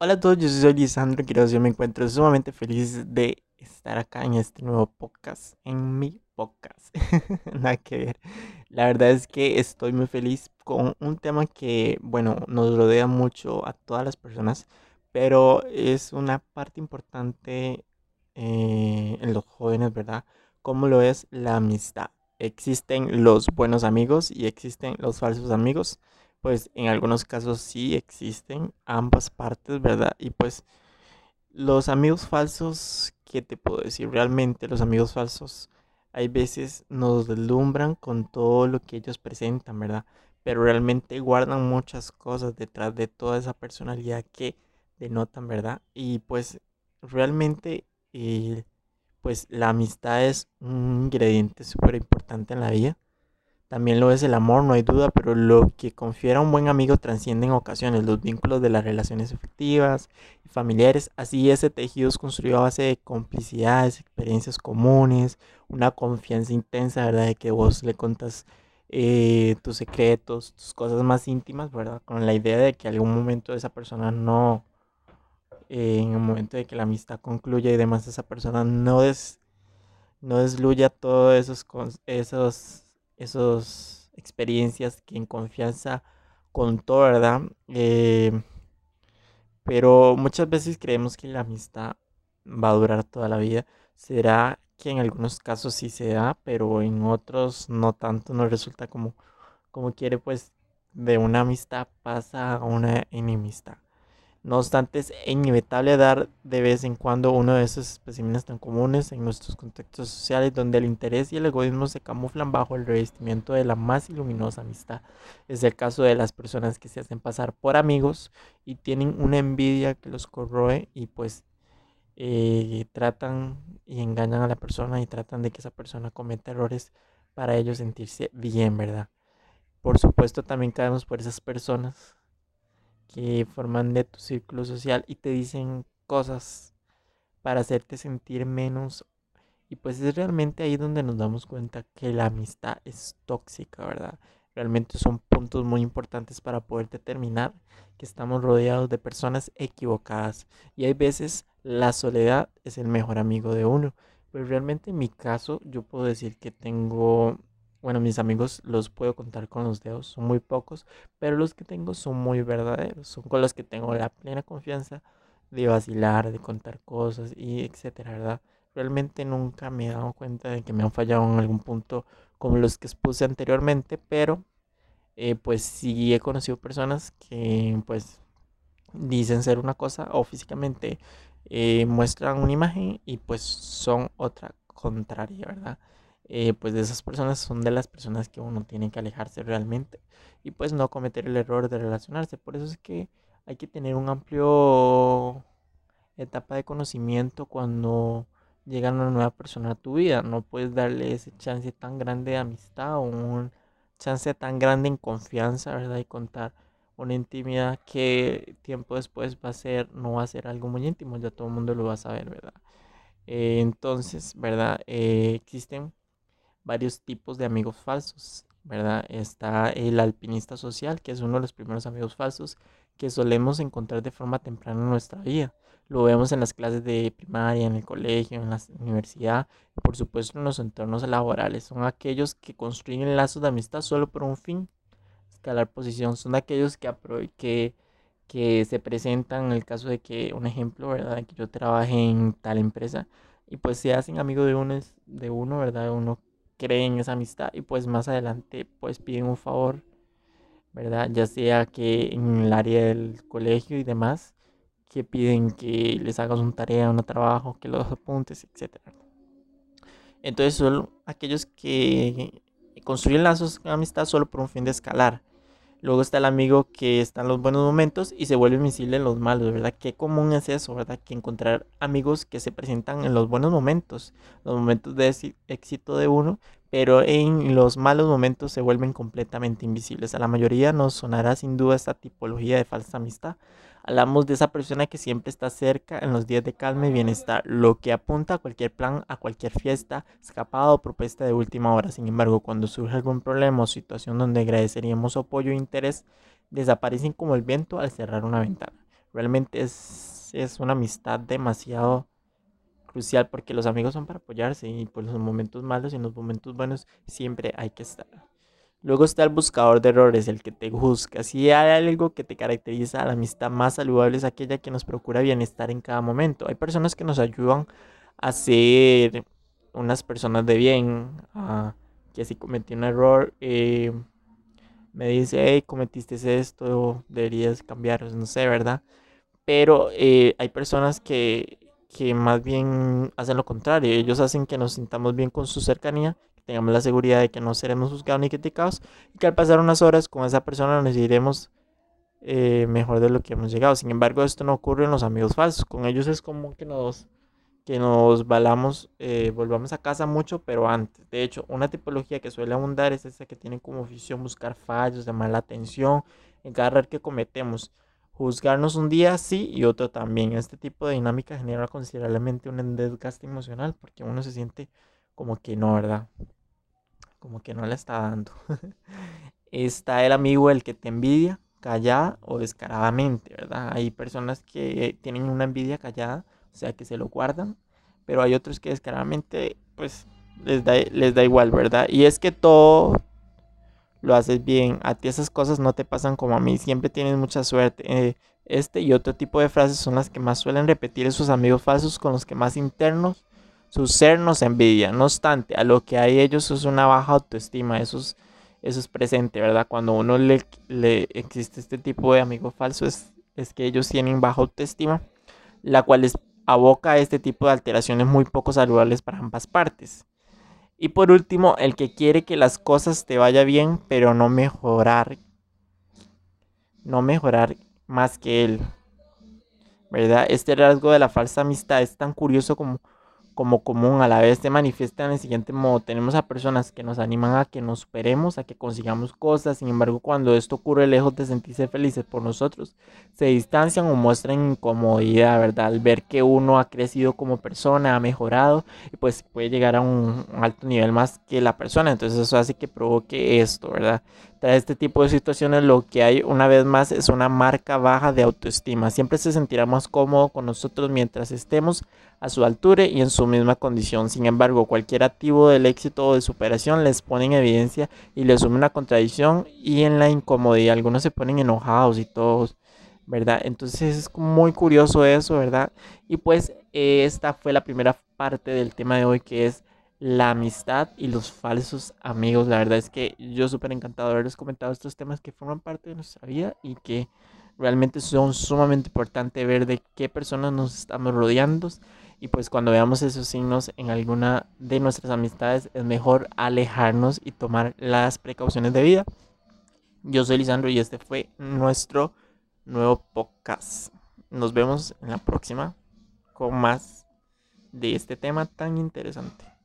Hola a todos, yo soy Lisandro Quiroz. Yo me encuentro sumamente feliz de estar acá en este nuevo podcast, en mi podcast. Nada que ver. La verdad es que estoy muy feliz con un tema que, bueno, nos rodea mucho a todas las personas, pero es una parte importante eh, en los jóvenes, ¿verdad? Como lo es la amistad. Existen los buenos amigos y existen los falsos amigos pues en algunos casos sí existen ambas partes, ¿verdad? Y pues los amigos falsos, ¿qué te puedo decir? Realmente los amigos falsos hay veces nos deslumbran con todo lo que ellos presentan, ¿verdad? Pero realmente guardan muchas cosas detrás de toda esa personalidad que denotan, ¿verdad? Y pues realmente eh, pues la amistad es un ingrediente súper importante en la vida también lo es el amor, no hay duda, pero lo que confiera un buen amigo trasciende en ocasiones los vínculos de las relaciones efectivas y familiares. Así ese tejido es construido a base de complicidades, experiencias comunes, una confianza intensa, ¿verdad? De que vos le contas eh, tus secretos, tus cosas más íntimas, ¿verdad? Con la idea de que algún momento esa persona no, eh, en el momento de que la amistad concluya y demás, esa persona no, no desluya todos esos, esos esas experiencias que en confianza contó, ¿verdad? Eh, pero muchas veces creemos que la amistad va a durar toda la vida. Será que en algunos casos sí se da, pero en otros no tanto, no resulta como, como quiere, pues de una amistad pasa a una enemistad. No obstante, es inevitable dar de vez en cuando uno de esos especímenes tan comunes en nuestros contextos sociales donde el interés y el egoísmo se camuflan bajo el revestimiento de la más iluminosa amistad. Es el caso de las personas que se hacen pasar por amigos y tienen una envidia que los corroe y pues eh, tratan y engañan a la persona y tratan de que esa persona cometa errores para ellos sentirse bien, ¿verdad? Por supuesto también caemos por esas personas que forman de tu círculo social y te dicen cosas para hacerte sentir menos. Y pues es realmente ahí donde nos damos cuenta que la amistad es tóxica, ¿verdad? Realmente son puntos muy importantes para poder determinar que estamos rodeados de personas equivocadas. Y hay veces la soledad es el mejor amigo de uno. Pero realmente en mi caso yo puedo decir que tengo bueno, mis amigos los puedo contar con los dedos, son muy pocos, pero los que tengo son muy verdaderos, son con los que tengo la plena confianza de vacilar, de contar cosas y etcétera, ¿verdad? Realmente nunca me he dado cuenta de que me han fallado en algún punto como los que expuse anteriormente, pero eh, pues sí he conocido personas que pues dicen ser una cosa o físicamente eh, muestran una imagen y pues son otra contraria, ¿verdad? Eh, pues de esas personas son de las personas que uno tiene que alejarse realmente y pues no cometer el error de relacionarse. Por eso es que hay que tener un amplio etapa de conocimiento cuando llega una nueva persona a tu vida. No puedes darle ese chance tan grande de amistad o un chance tan grande en confianza, ¿verdad? Y contar una intimidad que tiempo después va a ser, no va a ser algo muy íntimo, ya todo el mundo lo va a saber, ¿verdad? Eh, entonces, ¿verdad? Eh, existen varios tipos de amigos falsos, ¿verdad? Está el alpinista social, que es uno de los primeros amigos falsos que solemos encontrar de forma temprana en nuestra vida. Lo vemos en las clases de primaria, en el colegio, en la universidad por supuesto en los entornos laborales. Son aquellos que construyen lazos de amistad solo por un fin, escalar posición. Son aquellos que, que, que se presentan en el caso de que, un ejemplo, ¿verdad? Que yo trabaje en tal empresa y pues se hacen amigos de uno, de uno ¿verdad? Uno creen esa amistad y pues más adelante pues piden un favor, ¿verdad? Ya sea que en el área del colegio y demás, que piden que les hagas una tarea, un trabajo, que los apuntes, etc. Entonces son aquellos que construyen lazos de amistad solo por un fin de escalar. Luego está el amigo que está en los buenos momentos y se vuelve invisible en los malos, ¿verdad? Qué común es eso, ¿verdad? Que encontrar amigos que se presentan en los buenos momentos, los momentos de éxito de uno, pero en los malos momentos se vuelven completamente invisibles. A la mayoría nos sonará sin duda esta tipología de falsa amistad. Hablamos de esa persona que siempre está cerca en los días de calma y bienestar, lo que apunta a cualquier plan, a cualquier fiesta, escapada o propuesta de última hora. Sin embargo, cuando surge algún problema o situación donde agradeceríamos apoyo e interés, desaparecen como el viento al cerrar una ventana. realmente es, es una amistad demasiado crucial porque los amigos son para apoyarse y por los momentos malos y en los momentos buenos siempre hay que estar. Luego está el buscador de errores, el que te juzga. Si hay algo que te caracteriza, la amistad más saludable es aquella que nos procura bienestar en cada momento. Hay personas que nos ayudan a ser unas personas de bien, que si cometí un error, eh, me dice, hey, cometiste esto, deberías cambiar, no sé, ¿verdad? Pero eh, hay personas que, que más bien hacen lo contrario, ellos hacen que nos sintamos bien con su cercanía tengamos la seguridad de que no seremos juzgados ni criticados y que al pasar unas horas con esa persona nos iremos eh, mejor de lo que hemos llegado. Sin embargo, esto no ocurre en los amigos falsos. Con ellos es como que nos, que nos balamos, eh, volvamos a casa mucho, pero antes. De hecho, una tipología que suele abundar es esa que tiene como oficio buscar fallos, llamar la atención en cada error que cometemos. Juzgarnos un día sí y otro también. Este tipo de dinámica genera considerablemente un desgaste emocional porque uno se siente como que no, ¿verdad? Como que no le está dando. está el amigo el que te envidia, callada o descaradamente, ¿verdad? Hay personas que tienen una envidia callada, o sea, que se lo guardan, pero hay otros que descaradamente, pues, les da, les da igual, ¿verdad? Y es que todo lo haces bien, a ti esas cosas no te pasan como a mí, siempre tienes mucha suerte. Eh, este y otro tipo de frases son las que más suelen repetir esos amigos falsos con los que más internos su ser nos envidia. No obstante, a lo que hay ellos es una baja autoestima. Eso es, eso es presente, ¿verdad? Cuando uno le, le existe este tipo de amigo falso, es, es que ellos tienen baja autoestima, la cual les aboca a este tipo de alteraciones muy poco saludables para ambas partes. Y por último, el que quiere que las cosas te vaya bien, pero no mejorar. No mejorar más que él. ¿Verdad? Este rasgo de la falsa amistad es tan curioso como como común a la vez se manifiesta en el siguiente modo. Tenemos a personas que nos animan a que nos superemos, a que consigamos cosas, sin embargo cuando esto ocurre lejos de sentirse felices por nosotros, se distancian o muestran incomodidad, ¿verdad? Al ver que uno ha crecido como persona, ha mejorado y pues puede llegar a un alto nivel más que la persona, entonces eso hace que provoque esto, ¿verdad? Tras este tipo de situaciones lo que hay una vez más es una marca baja de autoestima. Siempre se sentirá más cómodo con nosotros mientras estemos a su altura y en su misma condición. Sin embargo, cualquier activo del éxito o de superación les pone en evidencia y les sume una contradicción y en la incomodidad. Algunos se ponen enojados y todos, ¿verdad? Entonces es muy curioso eso, ¿verdad? Y pues esta fue la primera parte del tema de hoy que es la amistad y los falsos amigos. La verdad es que yo súper encantado de haberles comentado estos temas que forman parte de nuestra vida y que realmente son sumamente importantes ver de qué personas nos estamos rodeando. Y pues cuando veamos esos signos en alguna de nuestras amistades es mejor alejarnos y tomar las precauciones de vida. Yo soy Lisandro y este fue nuestro nuevo podcast. Nos vemos en la próxima con más de este tema tan interesante.